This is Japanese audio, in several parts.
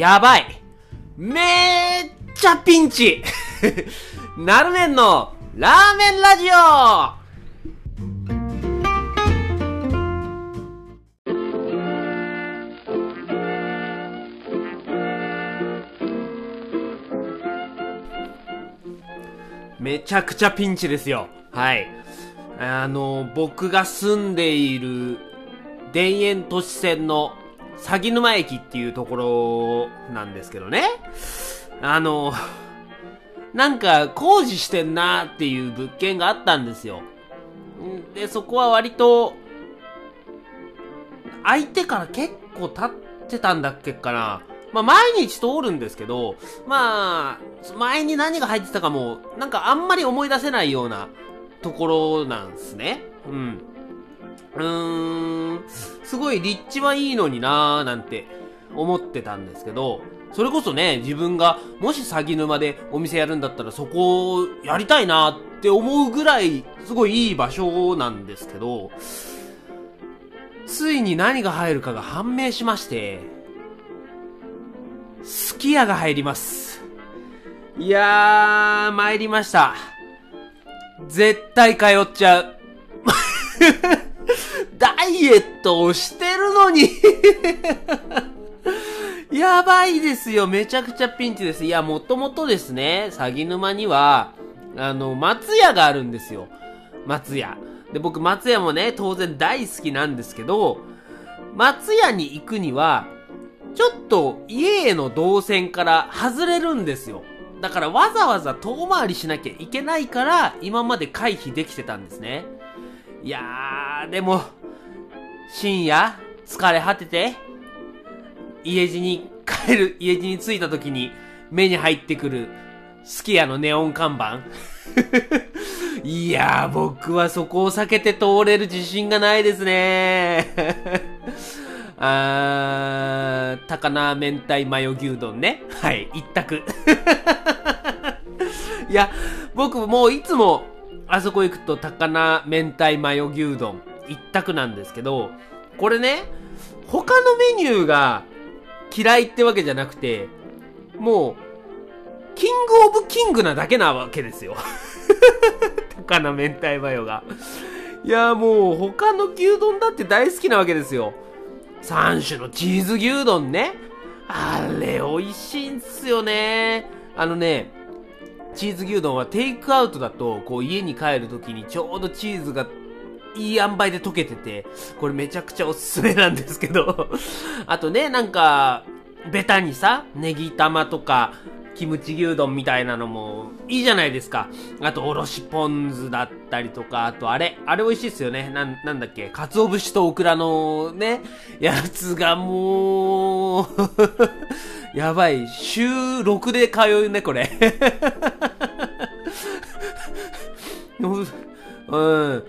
やばい。めっちゃピンチ なるめんのラーメンラジオめちゃくちゃピンチですよ。はい。あの、僕が住んでいる田園都市線の鷺沼駅っていうところなんですけどね。あの、なんか工事してんなっていう物件があったんですよ。で、そこは割と、相手から結構経ってたんだっけかな。まあ、毎日通るんですけど、まあ、前に何が入ってたかも、なんかあんまり思い出せないようなところなんですね。うん。うーん、すごい立地はいいのになーなんて思ってたんですけど、それこそね、自分がもし鷺沼でお店やるんだったらそこをやりたいなって思うぐらい、すごいいい場所なんですけど、ついに何が入るかが判明しまして、すき家が入ります。いやー、参りました。絶対通っちゃう。ダイエットをしてるのに やばいですよ。めちゃくちゃピンチです。いや、もともとですね、鷺沼には、あの、松屋があるんですよ。松屋。で、僕、松屋もね、当然大好きなんですけど、松屋に行くには、ちょっと家への動線から外れるんですよ。だからわざわざ遠回りしなきゃいけないから、今まで回避できてたんですね。いやー、でも、深夜、疲れ果てて、家路に帰る、家路に着いた時に目に入ってくる、すき家のネオン看板。いやー、僕はそこを避けて通れる自信がないですね。あー、高菜明太マヨ牛丼ね。はい、一択。いや、僕もういつも、あそこ行くと高菜明太マヨ牛丼一択なんですけど、これね、他のメニューが嫌いってわけじゃなくて、もう、キングオブキングなだけなわけですよ。高菜明太マヨが。いや、もう他の牛丼だって大好きなわけですよ。3種のチーズ牛丼ね。あれ、美味しいんすよね。あのね、チーズ牛丼はテイクアウトだと、こう家に帰るときにちょうどチーズがいい塩梅で溶けてて、これめちゃくちゃおすすめなんですけど。あとね、なんか、ベタにさ、ネギ玉とか、キムチ牛丼みたいなのもいいじゃないですか。あと、おろしポン酢だったりとか、あとあれ、あれ美味しいっすよね。な、なんだっけ、鰹節とオクラのね、やつがもう、やばい。週6で通うね、これ。うん。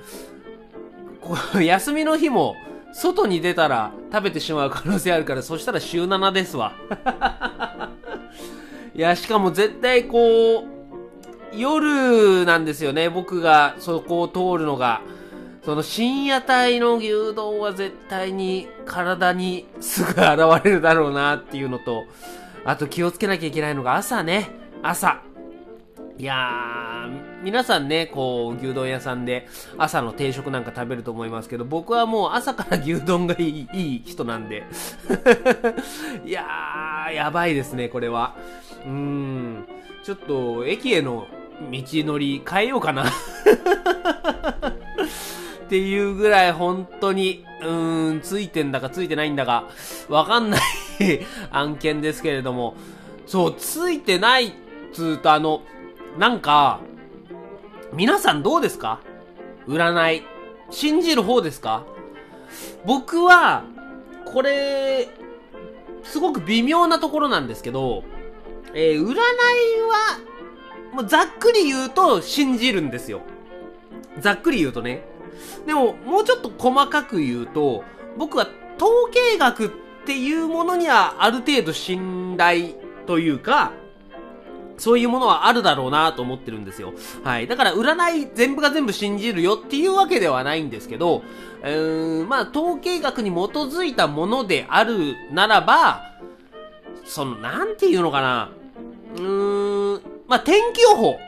こう休みの日も、外に出たら食べてしまう可能性あるから、そしたら週7ですわ。いや、しかも絶対こう、夜なんですよね、僕がそこを通るのが。その深夜帯の牛丼は絶対に体にすぐ現れるだろうなっていうのと、あと気をつけなきゃいけないのが朝ね、朝。いやー、皆さんね、こう、牛丼屋さんで朝の定食なんか食べると思いますけど、僕はもう朝から牛丼がいいいい人なんで。いやー、やばいですね、これは。うーん、ちょっと、駅への道のり変えようかな。っていうぐらい本当に、うーん、ついてんだかついてないんだか、わかんない 案件ですけれども、そう、ついてないっつうとあの、なんか、皆さんどうですか？占い。信じる方ですか？僕は、これ、すごく微妙なところなんですけど、えー占いは、もうざっくり言うと信じるんですよ。ざっくり言うとね。でも、もうちょっと細かく言うと、僕は統計学っていうものにはある程度信頼というか、そういうものはあるだろうなと思ってるんですよ。はい。だから占い全部が全部信じるよっていうわけではないんですけど、うーん、まあ統計学に基づいたものであるならば、その、なんていうのかな。うーん、まあ、天気予報。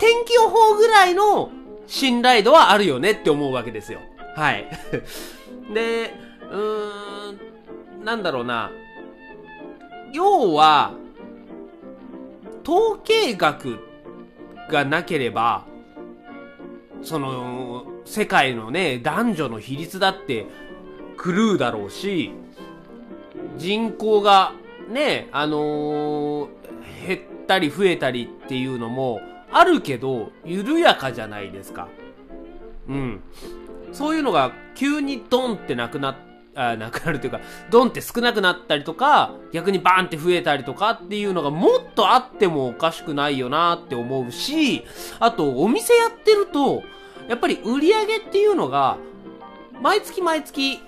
天気予報ぐらいの信頼度はあるよねって思うわけですよ。はい。で、うーん、なんだろうな。要は、統計学がなければ、その、世界のね、男女の比率だって狂うだろうし、人口がね、あのー、減ったり増えたりっていうのもあるけど、緩やかじゃないですか。うん。そういうのが急にドンってなくなっあなくなるというか、ドンって少なくなったりとか、逆にバーンって増えたりとかっていうのがもっとあってもおかしくないよなって思うし、あと、お店やってると、やっぱり売り上げっていうのが、毎月毎月、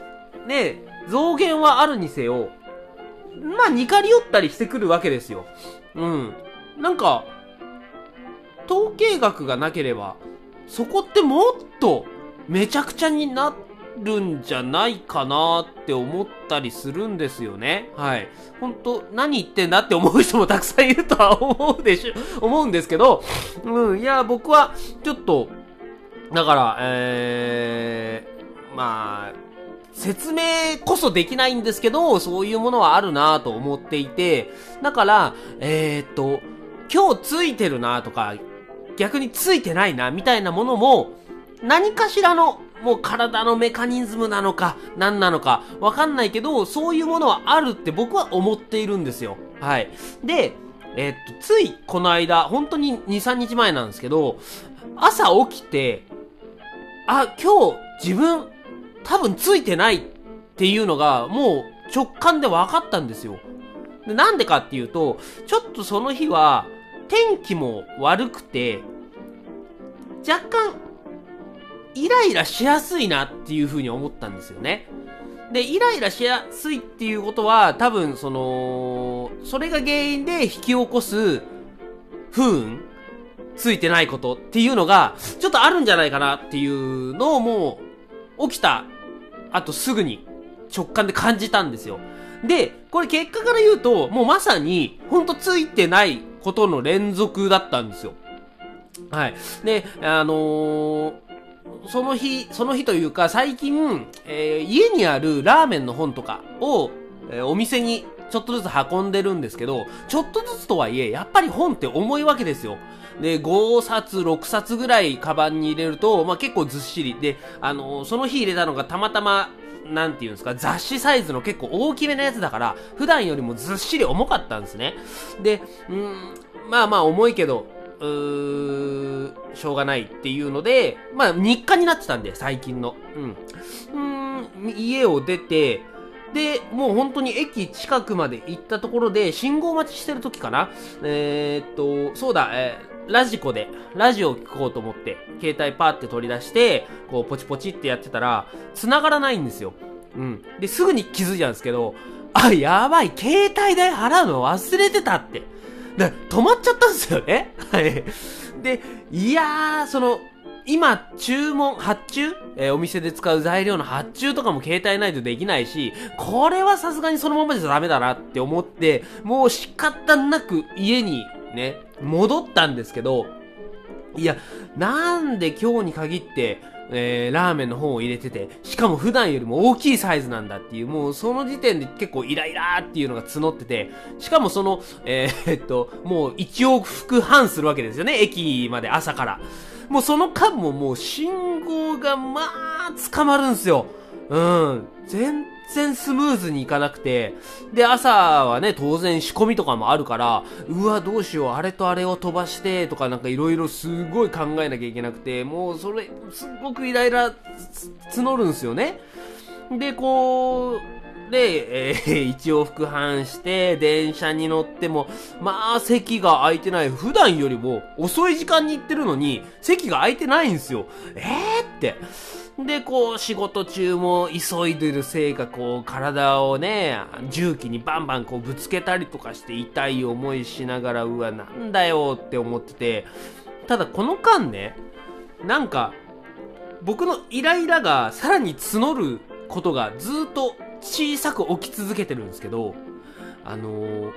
ね、増減はあるにせよ、まあ、似かり寄ったりしてくるわけですよ。うん。なんか、統計学がなければ、そこってもっとめちゃくちゃになっるんじゃないかなって思ったりするんですよね。はい。本当何言ってんだって思う人もたくさんいるとは思うでしょ、思うんですけど、うん、いや、僕は、ちょっと、だから、えー、まあ、説明こそできないんですけど、そういうものはあるなと思っていて、だから、えー、っと、今日ついてるなとか、逆についてないな、みたいなものも、何かしらのもう体のメカニズムなのか、何なのか、わかんないけど、そういうものはあるって僕は思っているんですよ。はい。で、え、っと、ついこの間、本当に2、3日前なんですけど、朝起きて、あ、今日自分多分ついてないっていうのがもう直感で分かったんですよ。でなんでかっていうと、ちょっとその日は天気も悪くて、若干イライラしやすいなっていう風に思ったんですよね。で、イライラしやすいっていうことは、多分、その、それが原因で引き起こす不運ついてないことっていうのが、ちょっとあるんじゃないかなっていうのをもう、起きたあとすぐに直感で感じたんですよ。で、これ結果から言うと、もうまさに、ほんとついてないことの連続だったんですよ。はい。で、あのーその日、その日というか、最近、えー、家にあるラーメンの本とかを、えー、お店にちょっとずつ運んでるんですけど、ちょっとずつとはいえ、やっぱり本って重いわけですよ。で、5冊、6冊ぐらいカバンに入れると、まあ、結構ずっしり。で、あのー、その日入れたのがたまたま、なんていうんですか、雑誌サイズの結構大きめなやつだから、普段よりもずっしり重かったんですね。で、うん、まあまあ重いけど、うー、しょうがないっていうので、まあ、日課になってたんで、最近の。うん。うん、家を出て、で、もう本当に駅近くまで行ったところで、信号待ちしてる時かなえー、っと、そうだ、えー、ラジコで、ラジオを聞こうと思って、携帯パーって取り出して、こう、ポチポチってやってたら、繋がらないんですよ。うん。で、すぐに気づいたんですけど、あ、やばい、携帯代払うの忘れてたって。で、止まっちゃったんですよね。はい。で、いやー、その、今、注文、発注？えー、お店で使う材料の発注とかも携帯ないとできないし、これはさすがにそのままじゃダメだなって思って、もう仕方なく家にね、戻ったんですけど、いや、なんで今日に限って、えー、ラーメンの方を入れてて、しかも普段よりも大きいサイズなんだっていう、もうその時点で結構イライラーっていうのが募ってて、しかもその、えー、っと、もう1往復半するわけですよね、駅まで朝から。もうその間ももう信号がまあ、捕まるんすよ。うん。全然スムーズにいかなくて、で、朝はね、当然仕込みとかもあるから、うわ、どうしよう、あれとあれを飛ばして、とかなんかいろいろすごい考えなきゃいけなくて、もうそれ、すっごくイライラ募るんですよね。で、こう、で、えー、一往復半して、電車に乗っても、まあ、席が空いてない。普段よりも遅い時間に行ってるのに、席が空いてないんですよ。えーって。で、こう、仕事中も急いでるせいか、こう、体をね、重機にバンバンこうぶつけたりとかして痛い思いしながら、うわ、なんだよって思ってて、ただこの間ね、なんか、僕のイライラがさらに募ることがずっと小さく起き続けてるんですけど、あのー、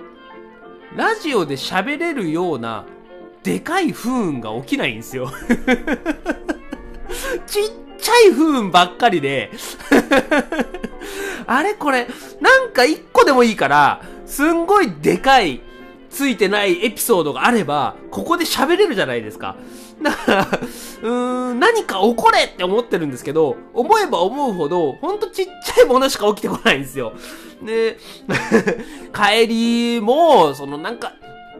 ラジオで喋れるような、でかい不運が起きないんですよ。ち っちゃい不運ばっかりで あれこれ、なんか一個でもいいから、すんごいでかい、ついてないエピソードがあれば、ここで喋れるじゃないですか。だから、うーん、何か起これって思ってるんですけど、思えば思うほど、ほんとちっちゃいものしか起きてこないんですよ。で、帰りも、そのなんか、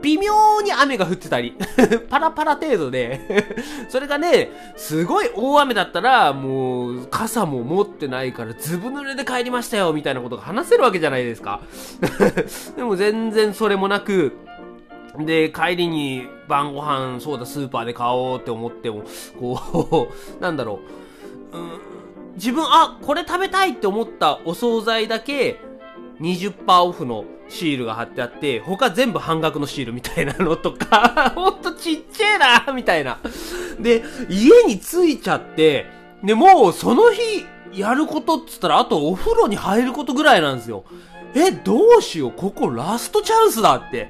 微妙に雨が降ってたり パラパラ程度で それがね、すごい大雨だったら、もう、傘も持ってないから、ずぶ濡れで帰りましたよ、みたいなことが話せるわけじゃないですか。でも全然それもなく、で、帰りに晩ご飯、そうだ、スーパーで買おうって思っても、こうなんだろう、うん、自分、あ、これ食べたいって思ったお惣菜だけ、20%オフのシールが貼ってあって、他全部半額のシールみたいなのとか、ほんとちっちゃいなみたいな。で、家に着いちゃって、で、もうその日やることっつったら、あとお風呂に入ることぐらいなんですよ。え、どうしよう、ここラストチャンスだって。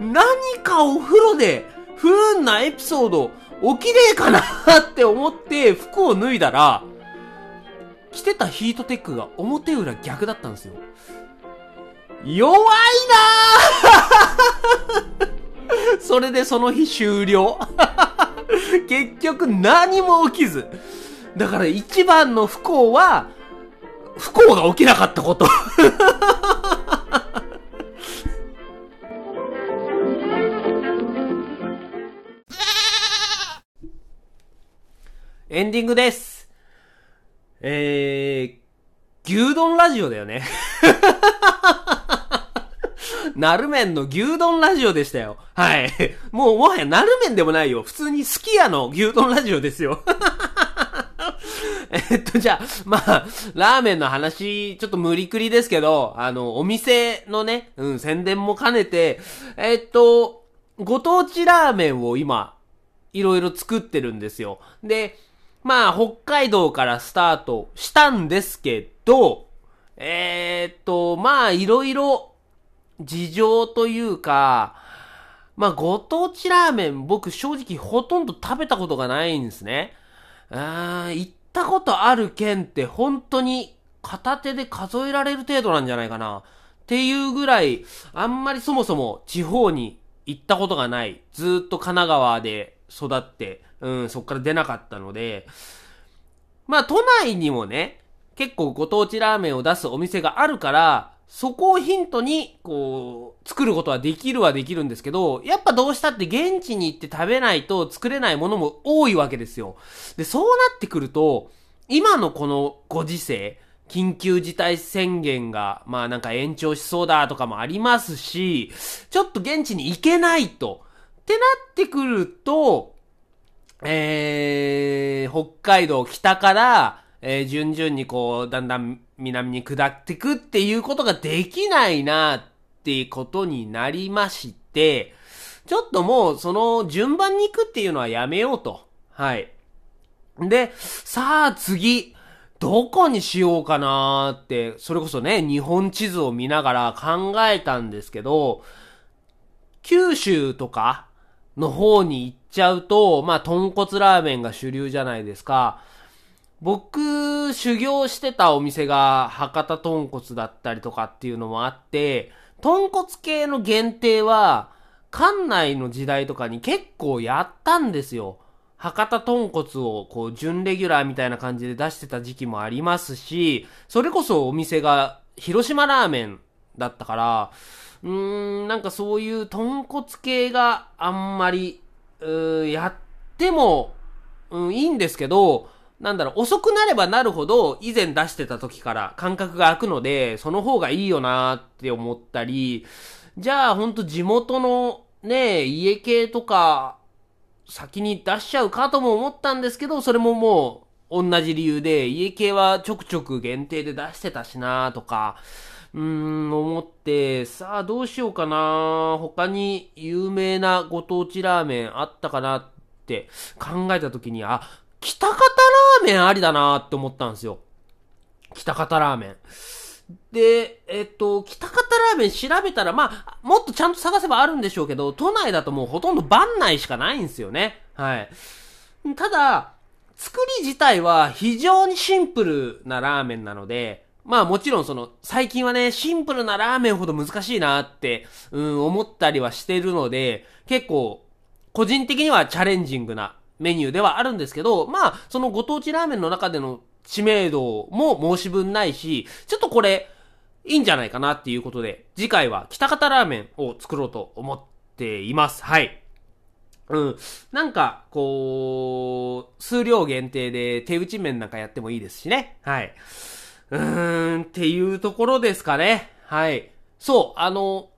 何かお風呂で不運なエピソード起きねえかなって思って服を脱いだら、着てたヒートテックが表裏逆だったんですよ。弱いな それでその日終了。結局何も起きず。だから一番の不幸は、不幸が起きなかったこと エンディングです。えー、牛丼ラジオだよね。なるめんの牛丼ラジオでしたよ。はい。もうもはやなるめんでもないよ。普通にすき家の牛丼ラジオですよ。えっと、じゃあ、まあ、ラーメンの話、ちょっと無理くりですけど、あの、お店のね、うん、宣伝も兼ねて、えっと、ご当地ラーメンを今、いろいろ作ってるんですよ。で、まあ、北海道からスタートしたんですけど、えー、っと、まあ、いろいろ事情というか、まあ、ご当地ラーメン僕正直ほとんど食べたことがないんですね。あー行ったことある県って本当に片手で数えられる程度なんじゃないかな。っていうぐらい、あんまりそもそも地方に行ったことがない。ずっと神奈川で育って、うん、そっから出なかったので、まあ都内にもね、結構ご当地ラーメンを出すお店があるから、そこをヒントに、こう、作ることはできるはできるんですけど、やっぱどうしたって現地に行って食べないと作れないものも多いわけですよ。で、そうなってくると、今のこのご時世、緊急事態宣言が、まあなんか延長しそうだとかもありますし、ちょっと現地に行けないと。ってなってくると、えー、北海道北から、えー、順々にこう、だんだん南に下ってくっていうことができないなっていうことになりまして、ちょっともうその順番に行くっていうのはやめようと。はい。で、さあ次、どこにしようかなーって、それこそね、日本地図を見ながら考えたんですけど、九州とかの方に行っちゃうと、まあ、豚骨ラーメンが主流じゃないですか。僕、修行してたお店が博多豚骨だったりとかっていうのもあって、豚骨系の限定は、館内の時代とかに結構やったんですよ。博多豚骨をこう準レギュラーみたいな感じで出してた時期もありますし、それこそお店が広島ラーメンだったから、うーん、なんかそういう豚骨系があんまり、うやっても、うん、いいんですけど、なんだろう、遅くなればなるほど、以前出してた時から感覚が空くので、その方がいいよなって思ったり、じゃあほんと地元のね、家系とか、先に出しちゃうかとも思ったんですけど、それももう同じ理由で、家系はちょくちょく限定で出してたしなとか、うーん、思って、さあどうしようかな。他に有名なご当地ラーメンあったかなって考えた時に、あ、北方ラーメンありだなって思ったんですよ。北方ラーメン。で、えっと、北方ラーメン調べたら、まあ、もっとちゃんと探せばあるんでしょうけど、都内だともうほとんど番内しかないんですよね。はい。ただ、作り自体は非常にシンプルなラーメンなので、まあもちろんその、最近はね、シンプルなラーメンほど難しいなって、うん、思ったりはしてるので、結構、個人的にはチャレンジングなメニューではあるんですけど、まあ、そのご当地ラーメンの中での知名度も申し分ないし、ちょっとこれ、いいんじゃないかなっていうことで、次回は北方ラーメンを作ろうと思っています。はい。うん。なんか、こう、数量限定で手打ち麺なんかやってもいいですしね。はい。うーん、っていうところですかね。はい。そう、あの、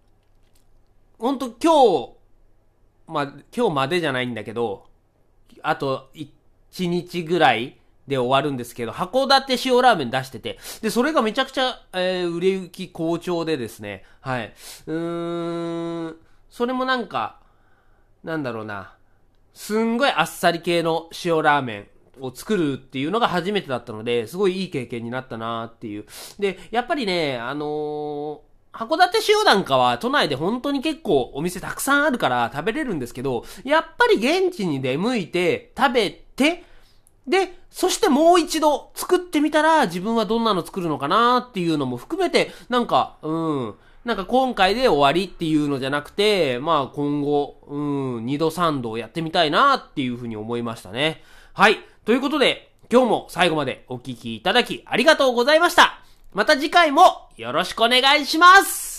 ほんと今日、ま、今日までじゃないんだけど、あと1日ぐらいで終わるんですけど、函館塩ラーメン出してて、で、それがめちゃくちゃ、えー、売れ行き好調でですね、はい。うーん、それもなんか、なんだろうな、すんごいあっさり系の塩ラーメンを作るっていうのが初めてだったので、すごいいい経験になったなーっていう。で、やっぱりね、あのー、函館塩なんかは都内で本当に結構お店たくさんあるから食べれるんですけど、やっぱり現地に出向いて食べて、で、そしてもう一度作ってみたら自分はどんなの作るのかなっていうのも含めて、なんか、うん、なんか今回で終わりっていうのじゃなくて、まあ今後、うん、二度三度やってみたいなっていうふうに思いましたね。はい。ということで、今日も最後までお聴きいただきありがとうございました。また次回もよろしくお願いします。